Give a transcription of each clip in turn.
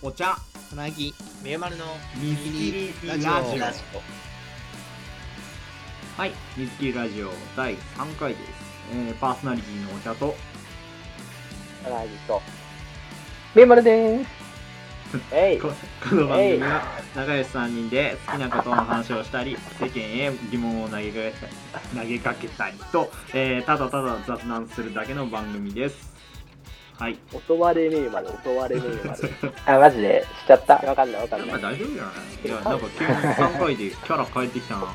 お茶。つなぎ。みゆまるの水切りラジオ。ラジオラジはい水切りラジオ第3回です、えー、パーソナリティのお茶と。オラジと。みゆまるでーす。えい。ここの番組は仲良し3人で好きなことの話をしたり世間へ疑問を投げかけたり投げかけたりと、えー、ただただ雑談するだけの番組ですはい。襲われみゆまる襲われみゆまる あマジでしちゃった？わかんないわかんやっないぱ大丈夫じゃない？いやなんか急に3回でキャラ変えてきたな。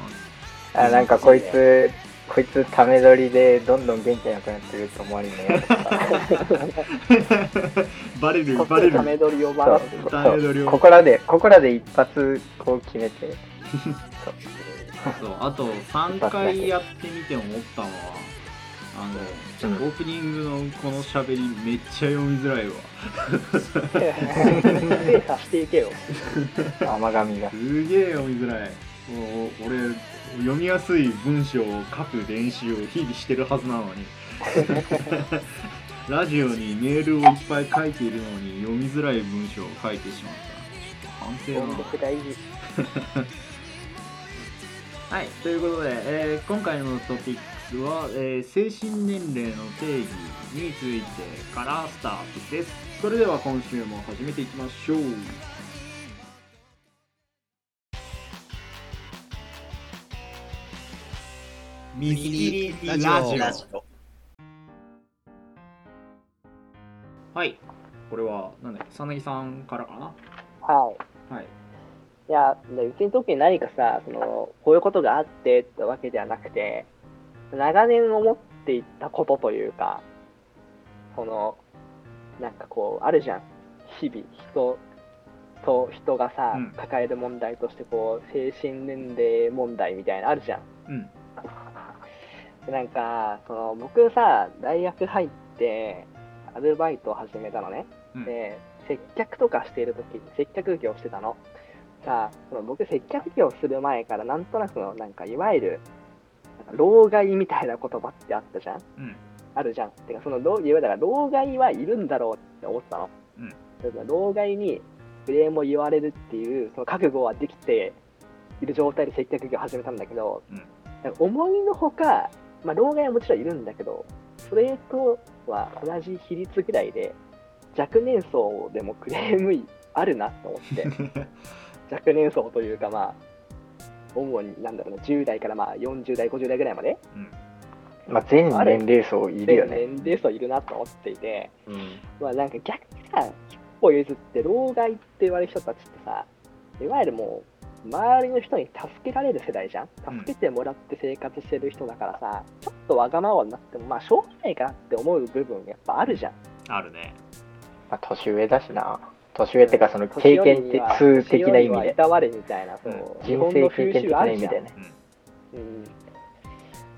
あなんかこいつこいつため撮りでどんどん元気なくなってると思われるのやった。バレるバレる。ため撮りを回すそうため撮りを。ここらでここらで一発こう決めて。そうあと3回やってみて思ったのはあの、うん。オープニングのこの喋りめっちゃ読みづらいわ。精査していけよ。甘神が。すげえ読みづらい。もう俺読みやすい文章を書く練習を日々してるはずなのに。ラジオにメールをいっぱい書いているのに読みづらい文章を書いてしまった。反省だな。はい、ということで、えー今回のトピックスは、えー精神年齢の定義についてからスタートです。それでは今週も始めていきましょう。水切りラジオはい、これは、なんだっけ、さなぎさんからかな？はいはい。いや、でうちに特に何かさ、その、こういうことがあってってわけではなくて、長年思っていたことというか、その、なんかこう、あるじゃん。日々、人と人がさ、うん抱える問題として、こう、精神年齢問題みたいなのあるじゃん。うん。で なんか、その、僕さ、大学入って、アルバイトを始めたのね。うんで、接客とかしているとき、接客業してたの。さあ、その僕、接客業する前から、なんとなくの、なんか、いわゆる、老害みたいな言葉ってあったじゃん？うん。あるじゃん。てか、その、老いわだから、老害はいるんだろうって思ってたの。うん老害にクレームを言われるっていう、その覚悟はできている状態で接客業を始めたんだけど、うん思いのほか、まあ、老害はもちろんいるんだけど、それとは同じ比率ぐらいで、若年層でもクレームあるなと思って、若年層というか、まあ、主になんだろうな、10代からまあ40代、50代ぐらいまで、まあ、全年齢層いるよね。年齢層いるなと思っていて、うんまあなんか逆にさ、一歩譲って老害って言われる人たちってさ、いわゆるもう、周りの人に助けられる世代じゃんうん助けてもらって生活してる人だからさ、ちょっとわがままになっても、まあしょうがないかなって思う部分やっぱあるじゃん。あるね。まあ、年上だしな。年上ってか、その経験的数的な意味で。いたわれみたいな、そう人生経験的な意味あるじゃんでね。うん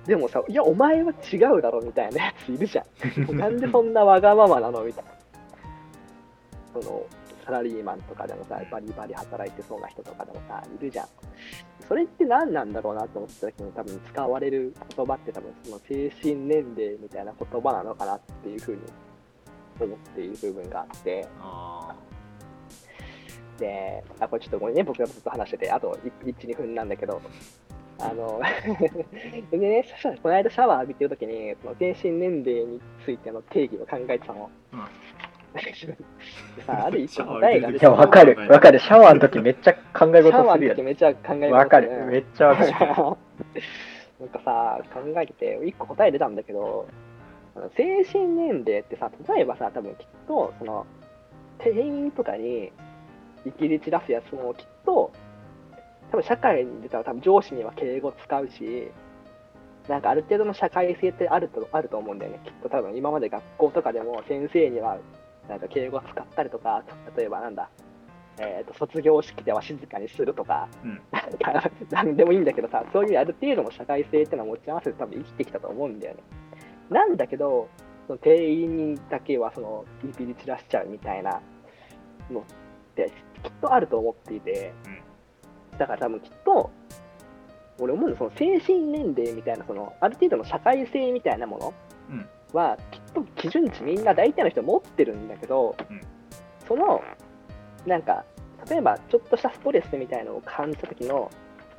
でもさ、いや、お前は違うだろみたいなやついるじゃん。なんでそんなわがままなのみたいな。その、サラリーマンとかでもさ、バリバリ働いてそうな人とかでもさ、いるじゃん。それって何なんだろうなと思った時に多分使われる言葉って多分その精神年齢みたいな言葉なのかなっていうふうに思っている部分があって、あで、あ、これちょっとごめんね、僕がずっと話してて、あと1、2分なんだけど、あの、でね、この間シャワー浴びてるときに、その精神年齢についての定義を考えてたの。うんで さ、ある一個答えが出ていや、わかる。わかる。シャワーの時めっちゃ考えシャワーの事するよね。時めっちゃ考えわかる。ねめっちゃわかる。なんかさ、考えてて、一個答え出たんだけど、あの精神年齢ってさ、例えばさ、多分きっと、その、店員とかに、生きり散らすやつもきっと、多分社会に出たら多分上司には敬語使うし、なんかある程度の社会性ってあるとあると思うんだよね。きっと多分今まで学校とかでも先生にはなんか敬語使ったりとか、例えばなんだ、えー、と卒業式では静かにするとか、うんなんかなんでもいいんだけどさ、そういうある程度の社会性ってのを持ち合わせて多分生きてきたと思うんだよね。なんだけど、その店員にだけはそのビビり散らしちゃうみたいなのってきっとあると思っていて、だから多分きっと、俺思うのその精神年齢みたいな、そのある程度の社会性みたいなものうん。は、きっと基準値みんな大体の人持ってるんだけど、うん。そのなんか、例えばちょっとしたストレスみたいなのを感じた時の、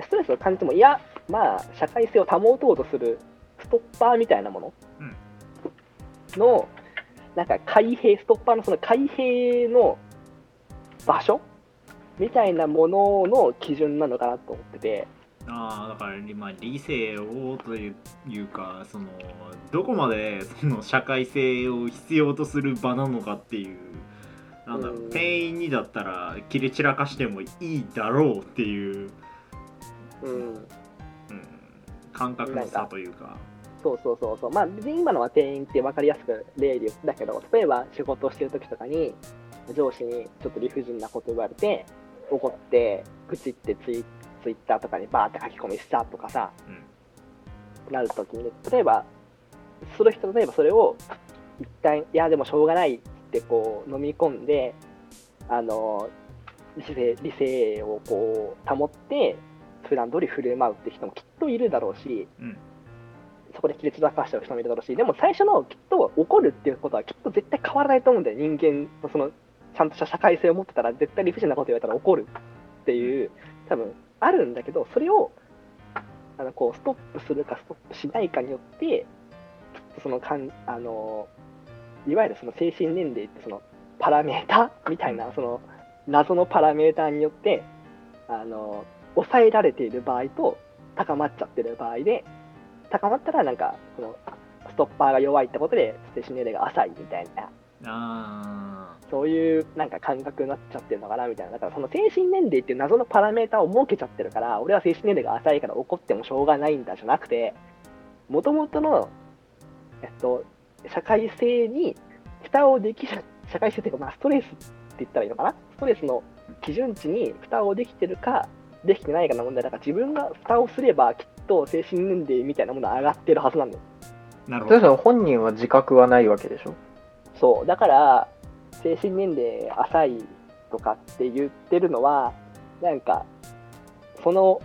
ストレスを感じても、いや、まあ、社会性を保とうとするストッパーみたいなものの、なんか開閉、ストッパーのその開閉の場所？みたいなものの基準なのかなと思ってて、ああだから、まあ、理性をというかそのどこまでその社会性を必要とする場なのかっていうなんだろううん。店員にだったら切れ散らかしてもいいだろうっていう、うん、うん、感覚の差というか。そうそうそうそう、まあ、今のは店員って分かりやすく例で言ったけど、例えば仕事をしてる時とかに、上司にちょっと理不尽なこと言われて、怒って、愚痴ってツイツイッターとかにバーって書き込みしたとかさ、うん。なるときに、例えば、その人、例えばそれを、一旦、いや、でもしょうがないってこう飲み込んで、あの、理性理性をこう保って、普段通り振る舞うって人もきっといるだろうし、うん。そこで切れ散らかしちゃう人もいるだろうし、でも最初のきっと怒るっていうことはきっと絶対変わらないと思うんだよ、人間のその、ちゃんとした社会性を持ってたら、絶対理不尽なこと言われたら怒るっていう、多分あるんだけど、それをあのこうストップするかストップしないかによって、そのかんあのいわゆるその精神年齢ってそのパラメータみたいな、その謎のパラメータによって、あの抑えられている場合と高まっちゃってる場合で、高まったらなんか、そのストッパーが弱いってことで精神年齢が浅いみたいな、あそういうなんか感覚になっちゃってるのかなみたいな。だからその精神年齢っていう謎のパラメータを設けちゃってるから、俺は精神年齢が浅いから怒ってもしょうがないんだじゃなくて、もともとの、えっと、社会性に蓋をできる、社会性っていうか、まあ、ストレスって言ったらいいのかな？ストレスの基準値に蓋をできてるか、できてないかの問題だから、自分が蓋をすれば、きっと精神年齢みたいなものは上がってるはずなんだよ。ーなるほど本人は自覚はないわけでしょ？そう、だから、精神年齢浅いとかって言ってるのは、なんか、その、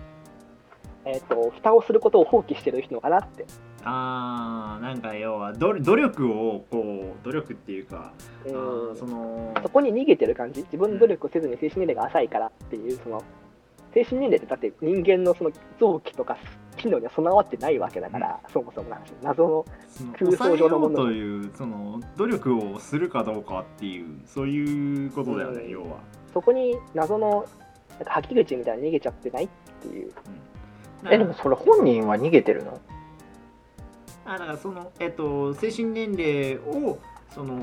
えっ、と、蓋をすることを放棄してる人かなって。あーなんか要は努努力をこう努力っていうか、あうん。ーそのそこに逃げてる感じ、自分の努力をせずに精神年齢が浅いからっていう、その、精神年齢ってだって人間のその臓器とか機能には備わってないわけだから、そもそもの話、謎の、空想抑えよう上のものというその努力をするかどうかっていうそういうことだよね、うん。要は。そこに謎の、なんか吐き口みたいに逃げちゃってないっていう。え、でもそれ本人は逃げてるの？あだからその、えっと、精神年齢をその、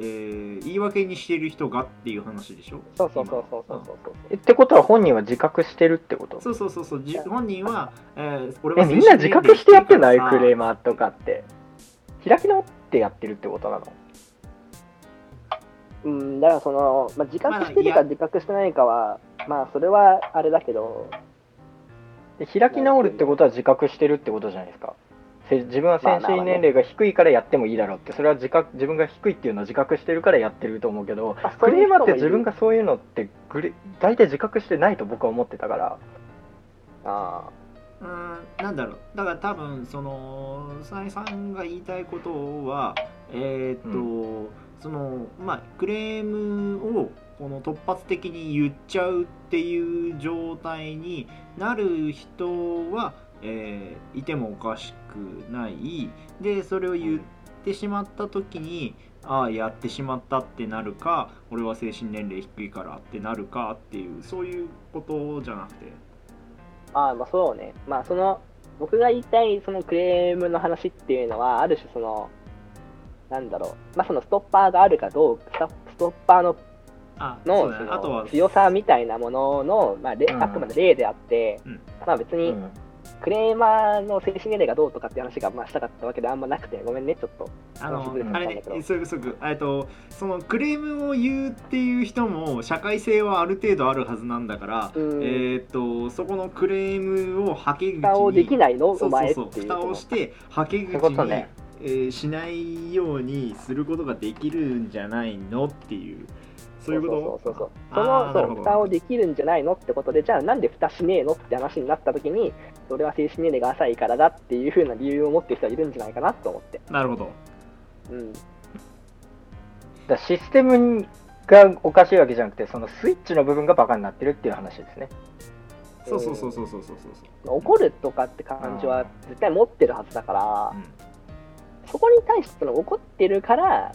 えー言い訳にしている人がっていう話でしょ？そうそうそうそうそうそうそう。えってことは本人は自覚してるってこと？そうそうそうそう。じ本人は、えー、俺はえ、みんな自覚してやってないクレーママーとかって。開き直ってやってるってことなの？うん、だからその、まあ、自覚してるか自覚してないかは、まあ、それはあれだけど、で開き直るってことは自覚してるってことじゃないですか。せ自分は精神年齢が低いからやってもいいだろうって、それは自覚自分が低いっていうのを自覚してるからやってると思うけど、クレーマーって自分がそういうのってグレ大体自覚してないと僕は思ってたから。あうんなんだろう。だから多分そのさえさんが言いたいことはえーっと、そのまあクレームをこの突発的に言っちゃうっていう状態になる人は、えーいてもおかしくない。でそれを言ってしまった時にああやってしまったってなるか俺は精神年齢低いからってなるかっていうそういうことじゃなくて。ああ、まあそうね。まあその、僕が言いたいそのクレームの話っていうのは、ある種その、なんだろう、まあそのストッパーがあるかどうか、ストッパーのあのそね。あとはの強さみたいなものの、まあ、例うん。あくまで例であって、うん。まあ別にうんクレーマーの精神年齢がどうとかって話がまあしたかったわけであんまなくて、ごめんね、ちょっと。あのあれねんだけど、すぐすぐ、えっと、そのクレームを言うっていう人も社会性はある程度あるはずなんだから、うん。えっと、そこのクレームをはけ口に蓋をできないの？そうお前そうそう。蓋をしてはけ口に、ね。えーしないようにすることができるんじゃないの？っていうそういうこと？そうそうそうそう。その、蓋をできるんじゃないのってことで、じゃあなんで蓋しねえのって話になった時に、それは精神年齢が浅いからだっていう風な理由を持ってる人はいるんじゃないかなと思って。なるほど。うん。だシステムがおかしいわけじゃなくてそのスイッチの部分がバカになってるっていう話ですね。そうそうそうそうそうそうそう怒るとかって感じは絶対持ってるはずだから、うん。そこに対してその怒ってるから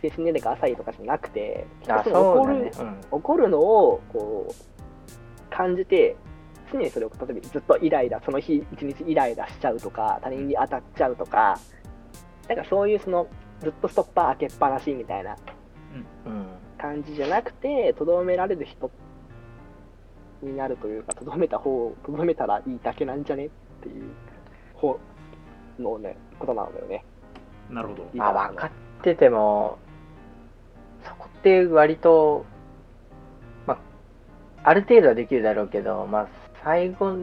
精神年齢が浅いとかじゃなくてあその怒るね、うん、怒るのをこう感じて常にそれを例えばずっとイライラその日一日イライラしちゃうとか他人に当たっちゃうとかなんかそういうそのずっとストッパー開けっぱなしみたいなうん。感じじゃなくてとどめられる人になるというかとどめた方とどめたらいいだけなんじゃねっていう方のねことなんだよね。なるほど。分かっててもそこって割とまあある程度はできるだろうけどまあ最後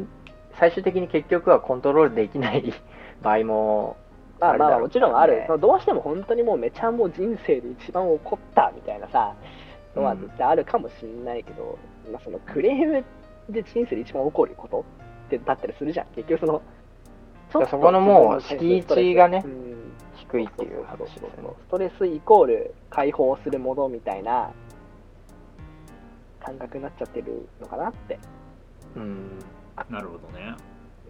最終的に結局はコントロールできない 場合もまあまあもちろんあるね。どうしても本当にもうめちゃもう人生で一番怒ったみたいなさ、のは絶対あるかもしれないけど、まあそのクレームで人生で一番起こることってだったりするじゃん。結局その、そこのもう敷地がねうん低いっていう話ですねストレスイコール解放するものみたいな感覚になっちゃってるのかなって。うん。なるほどね。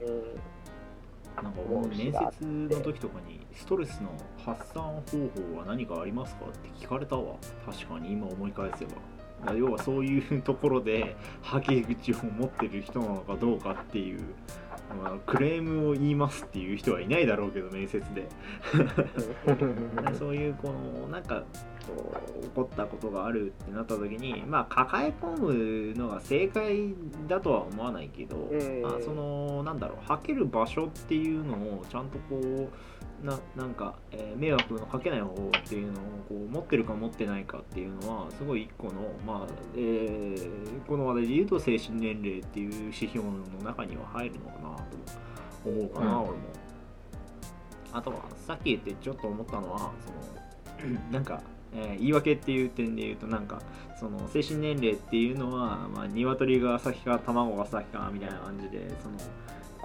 うん。なんかもう面接の時とかにストレスの発散方法は何かありますかって聞かれたわ。確かに今思い返せば。要はそういうところではけ口を持ってる人なのかどうかっていう、まあ、クレームを言いますっていう人はいないだろうけど面接で。そういうこのなんかこう起こったことがあるってなった時にまあ抱え込むのが正解だとは思わないけど、うん。まあ、そのなんだろう吐ける場所っていうのをちゃんとこうななんか、えー迷惑のかけない方法っていうのをこう持ってるか持ってないかっていうのはすごい一個のまあ、えーこの話題で言うと精神年齢っていう指標の中には入るのかなと思うかな、うん俺も。あとはさっき言ってちょっと思ったのはその なんか、えー言い訳っていう点で言うとなんかその精神年齢っていうのは、まあ、鶏が先か卵が先かみたいな感じでその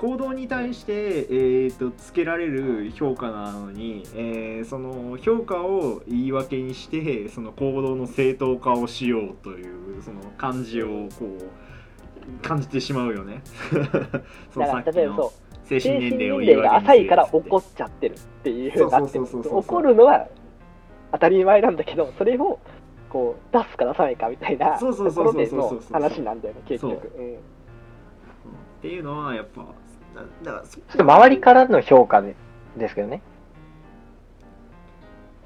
行動に対して、えー、とつけられる評価なのに、えーその評価を言い訳にしてその行動の正当化をしようというその感じをこう感じてしまうよね。そ のだからさっきの例えばそう精精神神年齢を年齢が浅いから怒っっちゃってるっていうふうになって怒るのは当たり前なんだけどそれをこう出すか出さないかみたいなところでの話なんだよね結局。う。ん。っていうのはやっぱなだからそちょっと周りからの評価でですけどね。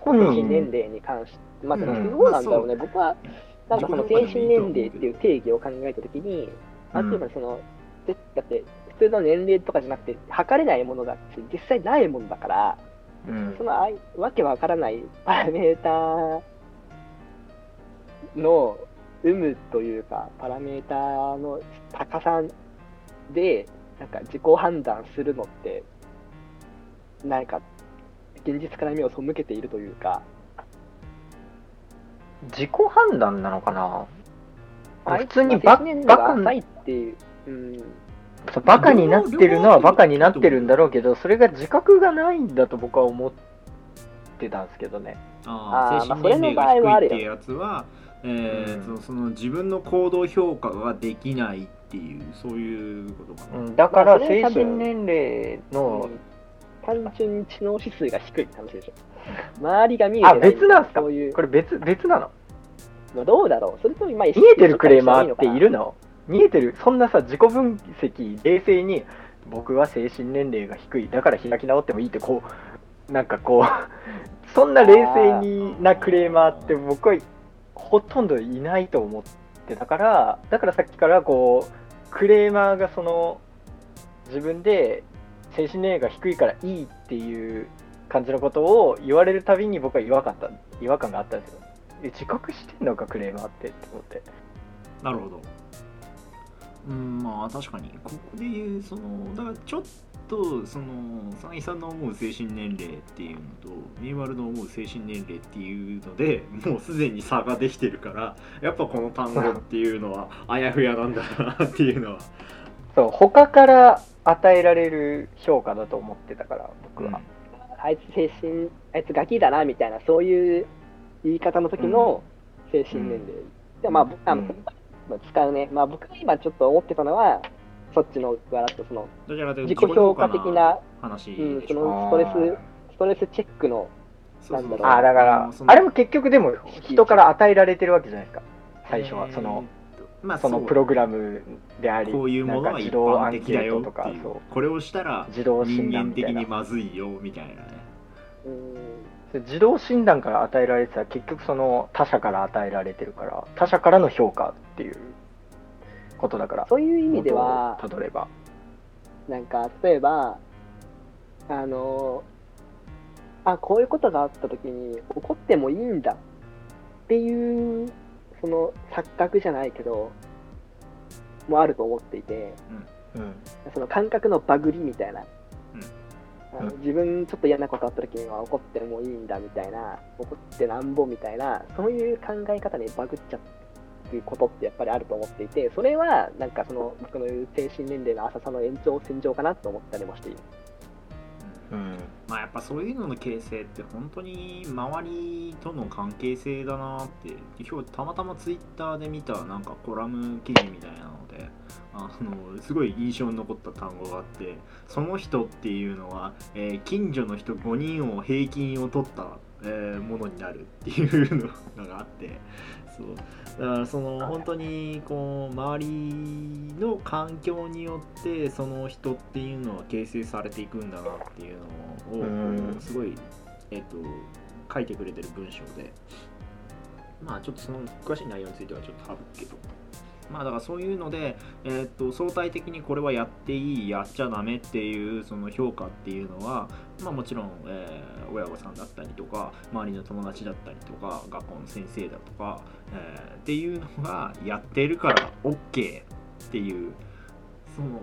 本精神年人齢に関してまあ、うん。どうなんだろうね、僕はなんかその精神年齢っていう定義を考えたときに、まあうん例えばその、でだって普通の年齢とかじゃなくて測れないものだって実際ないものだから、うん。そのあいわけわからないパラメーターの有無というか、パラメーターの高さで、なんか自己判断するのって、なんか現実から目を背けているというか、自己判断なのかな？あ普通にババカが浅いっていう、うん、そうバカになってるのはバカになってるんだろうけどそれが自覚がないんだと僕は思ってたんですけどね。ああーまあ神年齢が低いっていうそやつは、えーうん。そその自分の行動評価ができないっていうそういうことかな、うんだから精神年齢の単純に知能指数が低いって話でしょ。周りが見えてあない。別なんすか？そういう。これ別別なの？まあどうだろう。それとも、まあ、見えてるクレーマーっているの？の見えてる？そんなさ自己分析冷静に僕は精神年齢が低い。だから開き直ってもいいってこうなんかこう そんな冷静になクレーマーって僕はほとんどいないと思ってたからだからさっきからこうクレーマーがその自分で精神年齢が低いからいいっていう感じのことを言われるたびに僕は違和感だ違和感があったんですよ。え自覚してんのかクレーマーってって思って。なるほど。うんまあ確かに。ここで言うそのだからちょっとその佐々木さんの思う精神年齢っていうのとミーマルの思う精神年齢っていうのでもうすでに差ができてるからやっぱこの単語っていうのはあやふやなんだなっていうのは、そう他から与えられる評価だと思ってたから僕は、あいつ精神、あいつガキだなみたいな、そういう言い方の時の精神年齢。でもまあ、僕あの、うん。まあ使うね。まあ僕が今ちょっと思ってたのは、そっちの側だと、その、自と己評価的な、話うん、そのストレス、ストレスチェックの、なんだろう。ああ、だからあれも結局でも人から与えられてるわけじゃないですか。最初は、その、まあそのプログラムであり、こういうものなんかは動アン般的だケートとよっていう、かそう。これをしたら自動人診断間的。にまずいよみたいなね。自動診断から与えられてたら結局その他者から与えられてるから、他者からの評価っていうことだから、そういう意味では、たどれば。なんか、例えば、あの、あ、こういうことがあったときに、怒ってもいいんだっていう、その錯覚じゃないけど、もあると思っていて、うん。その感覚のバグりみたいな。あのうん自分ちょっと嫌なことあった時には怒ってもいいんだみたいな、怒ってなんぼみたいな、そういう考え方にバグっちゃうことってやっぱりあると思っていて、それはなんかその僕の言う精神年齢の浅さの延長線上かなと思ったりもしている。うん。まあやっぱそういうのの形成って本当に周りとの関係性だなって今日たまたまツイッターで見たなんかコラム記事みたいなのであのすごい印象に残った単語があってその人っていうのは、えー近所の人5人を平均を取った、えーものになるっていうのがあってそう。だからその本当にこう周りの環境によってその人っていうのは形成されていくんだなっていうのをすごい、えっと書いてくれてる文章で。まあちょっとその詳しい内容についてはちょっと省くけどまあだからそういうので、えっと相対的にこれはやっていいやっちゃダメっていうその評価っていうのはまあもちろん、えー親御さんだったりとか周りの友達だったりとか学校の先生だとか、えーっていうのがやってるから OK っていうその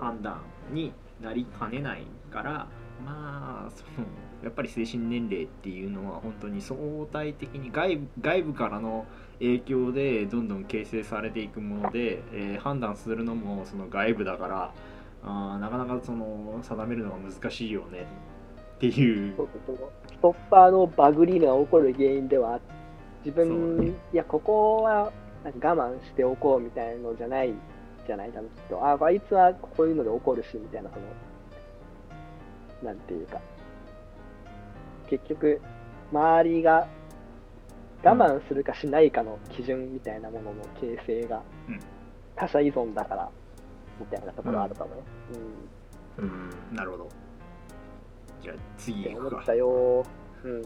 判断になりかねないからまあそのやっぱり精神年齢っていうのは本当に相対的に外部外部からの影響でどんどん形成されていくもので、えー判断するのもその外部だからあなかなかその定めるのが難しいよねっていう。ストッパーのバグりが起こる原因では、自分、ねいや、ここは我慢しておこうみたいのじゃないじゃないかな、きっと。あ、あいつはこういうので怒るし、みたいな、その、なんていうか、結局、周りが我慢するかしないかの基準みたいなものの形成がうん他者依存だから、みたいなところあるかもね。うん。うん。なるほどじゃあ次行くかって思ったよー。うん。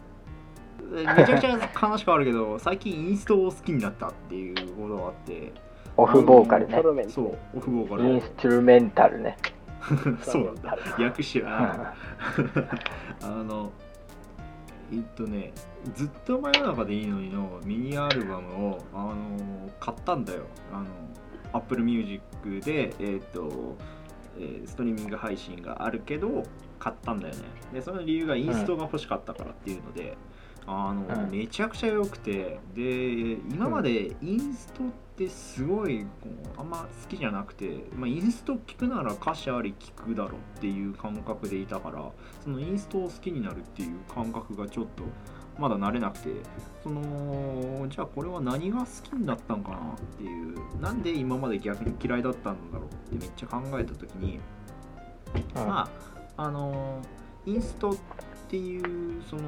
めちゃくちゃ話変わるけど 最近インストを好きになったっていうことがあってオフボーカルねそうオフボーカルインストゥルメンタルね。そうなんだだ。訳してな あのえっとねずっと真夜中でいいのにのミニアルバムをあの買ったんだよ。あの Apple Music でえっとえーストリーミング配信があるけど買ったんだよね。でその理由がインストが欲しかったからっていうので、あのうんめちゃくちゃ良くてで今までインストってすごいこうあんま好きじゃなくて、まあ、インスト聞くなら歌詞あり聞くだろっていう感覚でいたからそのインストを好きになるっていう感覚がちょっとまだ慣れなくてそのじゃあこれは何が好きになったんかなっていうなんで今まで逆に嫌いだったんだろうってめっちゃ考えた時にまああのインストってていうその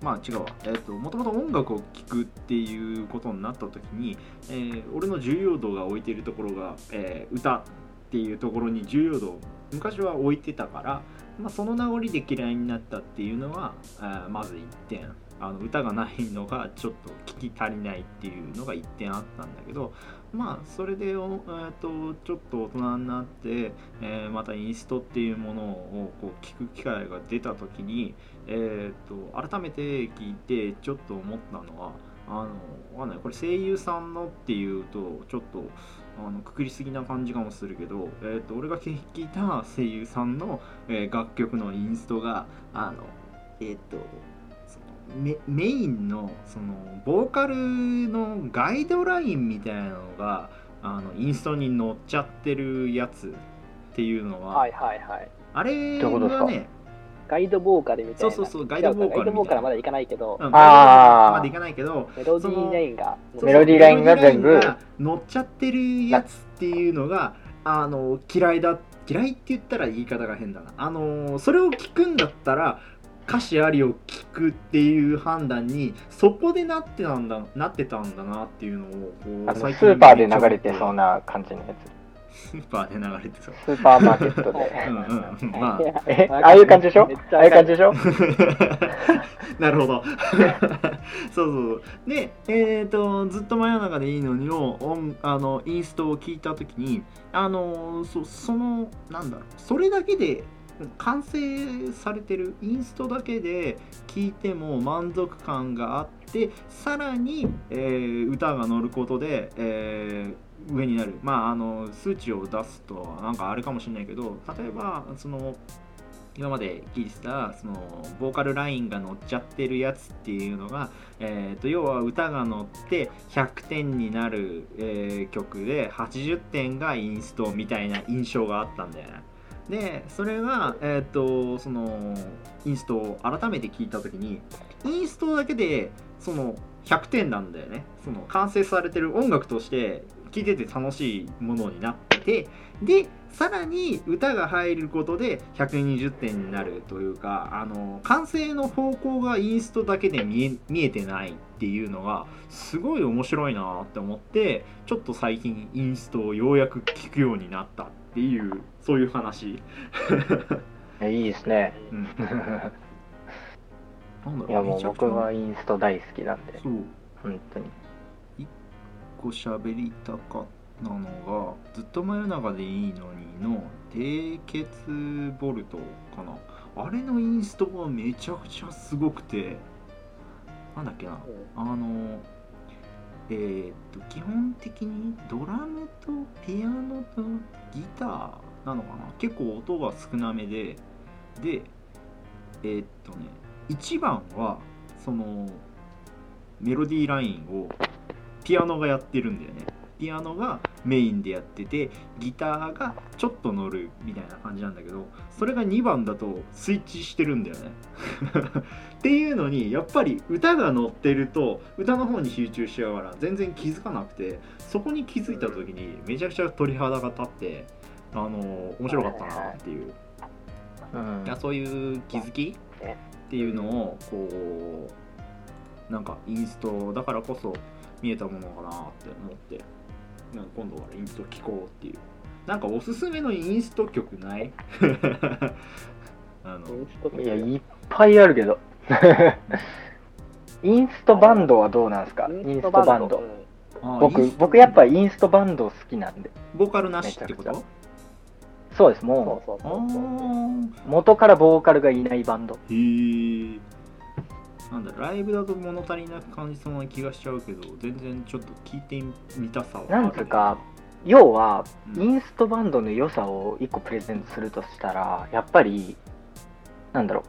まあ違うわ。えっ、ともともと音楽を聴くっていうことになった時に、えー俺の重要度が置いてるところが、えー歌っていうところに重要度を昔は置いてたから、まあ、その名残で嫌いになったっていうのはあまず1点。あの歌がないのがちょっと聞き足りないっていうのが1点あったんだけどまあそれで、えー、とちょっと大人になって、えーまたインストっていうものをこう聞く機会が出た時に、えー、と改めて聞いてちょっと思ったのはあのわかんないこれ声優さんのっていうとちょっとあのくくりすぎな感じかもするけど、えー、と俺が聞いた声優さんの、えー楽曲のインストがあのえっ、とそのメメインのそのボーカルのガイドラインみたいなのがあのインストに載っちゃってるやつっていうのは、はいはいはい。あれがねガイドボーカルみたいな。そうそうそうガイドボーカルみたいな。ガイドボーカルはまだいかないけど、うんあー。までいかないけどメロディーラインが。メロディーラインが全部。メロディーラインが乗っちゃってるやつっていうのがあの嫌いだ嫌いって言ったら言い方が変だな。あのそれを聞くんだったら歌詞ありを聞くっていう判断にそこでなってたんだなってたんだなっていうのをス最近ーパーで流れてそうな感じのやスーパーで流れてそう。つスーパーマーケットで。うんうんうん。まあ。ああいう感じでしょ？ああいう感じでしょ？なるほど。そうそうでえっ、とずっと真夜中でいいのにの音あのインストを聞いた時にあのそそのなんだろう。それだけで完成されてる。インストだけで聞いても満足感があってさらに、えー歌が乗ることで、えー上になるまああの数値を出すとなんかあれかもしれないけど例えばその今まで聞いてたそのボーカルラインが乗っちゃってるやつっていうのが、えー、と要は歌が乗って100点になる、えー曲で80点がインストみたいな印象があったんだよね。でそれが、えー、とそのインストを改めて聞いた時にインストだけでその100点なんだよねその完成されてる音楽として聴いてて楽しいものになっててでさらに歌が入ることで120点になるというかあの完成の方向がインストだけで見え見えてないっていうのがすごい面白いなって思ってちょっと最近インストをようやく聞くようになったっていうそういう話、え いいですね。うん、なんだろいやもう僕はインスト大好きなんで。本当に個喋りたかったのが「ずっと真夜中でいいのに」の低血ボルトかな。あれのインストがめちゃくちゃすごくてなんだっけな。あのえーっと基本的にドラムとピアノとギターなのかな。結構音が少なめででえーっとね1番はそのメロディーラインをピアノがやってるんだよね。ピアノがメインでやっててギターがちょっと乗るみたいな感じなんだけどそれが2番だとスイッチしてるんだよね。っていうのにやっぱり歌が乗ってると歌の方に集中しながら全然気づかなくてそこに気づいた時にめちゃくちゃ鳥肌が立ってあの面白かったなっていう。うん。いやそういう気づきねっていうのをこうなんかインストだからこそ見えたものかなって思って。なんか今度からインスト聴こうっていう。なんかおすすめのインスト曲ない？あの。いやいっぱいあるけど。インストバンドはどうなんですか？インストバンド。僕僕やっぱインストバンド好きなんで。ボーカルなしってこと？そうですもう。元からボーカルがいないバンド。へえなんだライブだと物足りなく感じそうな気がしちゃうけど全然ちょっと聞いてみたさはなんつうか要はうん。インストバンドの良さを一個プレゼントするとしたらやっぱりなんだろ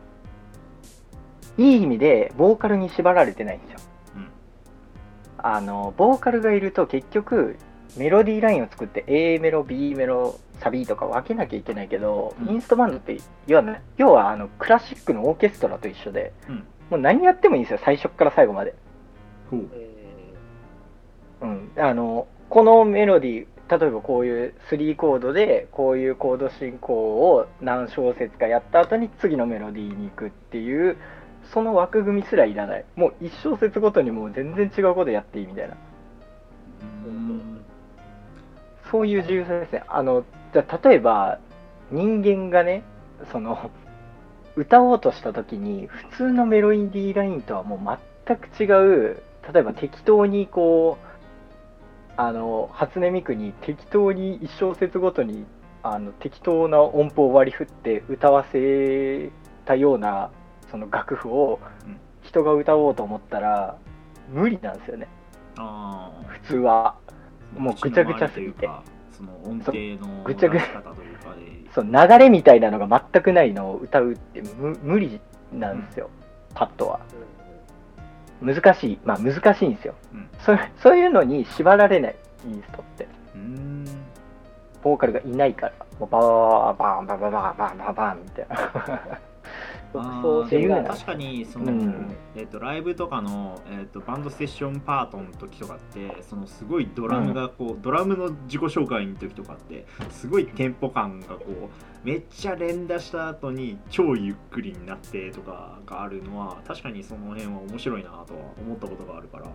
う。いい意味でボーカルに縛られてないんですよ。うん。あのボーカルがいると結局メロディーラインを作って A メロ B メロサビとか分けなきゃいけないけど、うん。インストバンドって要は,、ね、要はあのクラシックのオーケストラと一緒で、うんもう何やってもいいんですよ最初から最後まで、ほう。うん。うん、あのこのメロディー例えばこういう3コードでこういうコード進行を何小節かやった後に次のメロディーに行くっていうその枠組みすらいらない。もう1小節ごとにもう全然違うことやっていいみたいな。うん。そういう自由さですね。あの、じゃあ例えば、人間がね、その、歌おうとした時に、普通のメロディーラインとはもう全く違う、例えば適当にこう、あの、初音ミクに適当に一小節ごとに、あの、適当な音符を割り振って歌わせたような、その楽譜をうん。人が歌おうと思ったら、無理なんですよね、ああ普通は。もうぐちゃぐちゃすぎてその音程のぐちゃぐちゃ。そう流れみたいなのが全くないのを歌うって無無理なんですよ、うん、パッとは、難しい。まあ難しいんですよ、うん、そそういうのに縛られないインストって。うん。ボーカルがいないから。もうバーバーバーバーバーバーバーバーみたいな。独あ創ー性がある確かにその、うんえっとライブとかの、えっとバンドセッションパートの時とかってそのすごいドラムがこう、ドラムの自己紹介の時とかってすごいテンポ感がこうめっちゃ連打した後に超ゆっくりになってとかがあるのは確かにその辺は面白いなとは思ったことがあるから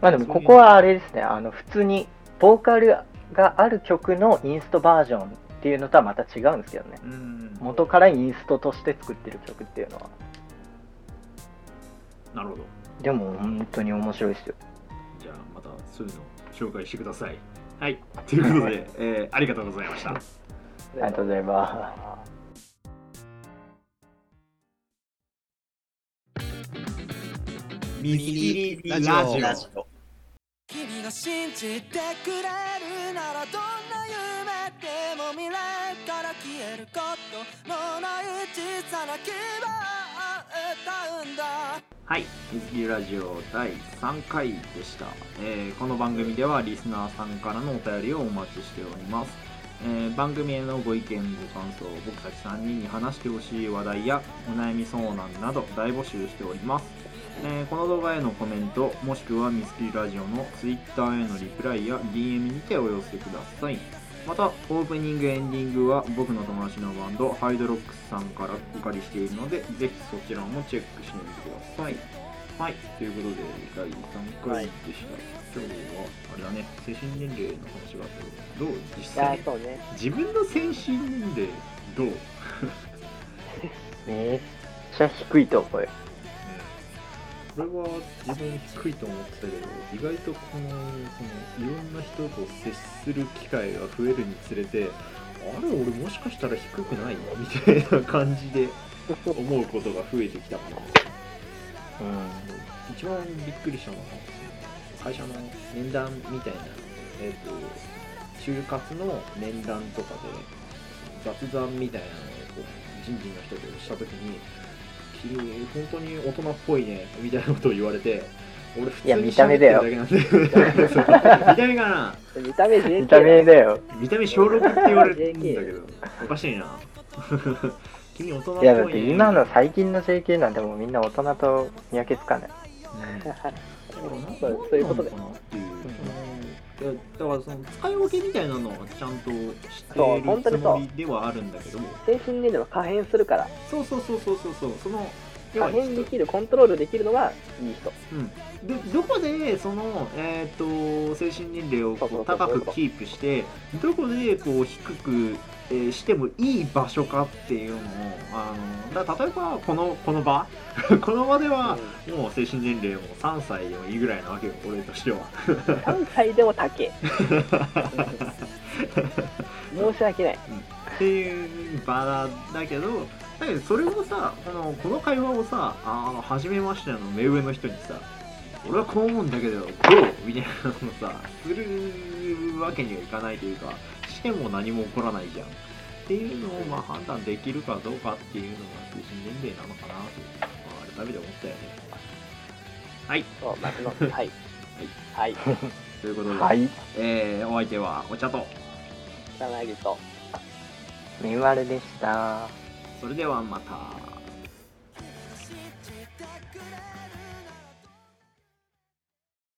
まあでもここはあれですね、あの普通にボーカルがある曲のインストバージョンっていうのとはまた違うんですけどね。うん元からインストとして作ってる曲っていうのは。なるほどでも本当に面白いですよ。じゃあまたそういうの紹介してくださいはいということで、えーありがとうございましたありがとうございます。ミニリラジラジオ君が信じてくれるならどん未来から消えることのない小さな希望歌うんだ。はい、水着ラジオ第3回でした、えーこの番組ではリスナーさんからのお便りをお待ちしております、えー番組へのご意見ご感想僕たち3人に話してほしい話題やお悩み相談など大募集しております、えーこの動画へのコメントもしくは水着ラジオの Twitter へのリプライや DM にてお寄せください。またオープニングエンディングは僕の友達のバンドハイドロックスさんからお借りしているのでぜひそちらもチェックしてみてください。はいということで第3回でした、今日はあれだね精神年齢の話があったけどどう？実際ね。自分の精神年齢どう、めっちゃ低いと思うよ。これは自分低いと思ってたけど意外とこのそのいろんな人と接する機会が増えるにつれてあれ俺もしかしたら低くないみたいな感じで思うことが増えてきたかなうん。一番びっくりしたのは会社の面談みたいなえっ、と就活の面談とかで雑談みたいなのをこう人事の人とした時に君本当に大人っぽいねみたいなことを言われて俺普いや通に見た目だよ。喋ってるだけなんでそう見た目かな？見た目 JK 見た目だよ。見た目小6って言われるんだけどおかしいな。君大人っぽいね。いやだって今の最近の JK なんてもうみんな大人と見分けつかない。そう そういうことで。なのかなっていうだからその使い分けみたいなのはちゃんと知ってるつもりではあるんだけど精神年齢は可変するから。そうそうそうそうそうそう。その要可は変できるコントロールできるのがいい人。うん、でどこでその、えー、と精神年齢をこそう高くキープしてどこでこう低く、えーしてもいい場所かっていうのをあのだ例えばこのこの場？この場ではもう精神年齢も3歳でもいいぐらいなわけよ俺としては。3歳でも高え 申し訳ない。っていう場だけどだけどそれをさあのこの会話をさあの初めましての目上の人にさ俺はこう思うんだけどどうみたいなのをさするわけにはいかないというかしても何も起こらないじゃん。っていうのをまあ判断できるかどうかっていうのが精神年齢なのかなと、まあ、改めて思ったよね。はい。そう松のはい。はい。ということで、はい。えーお相手はお茶と。草薙と。みまるでした。それではまた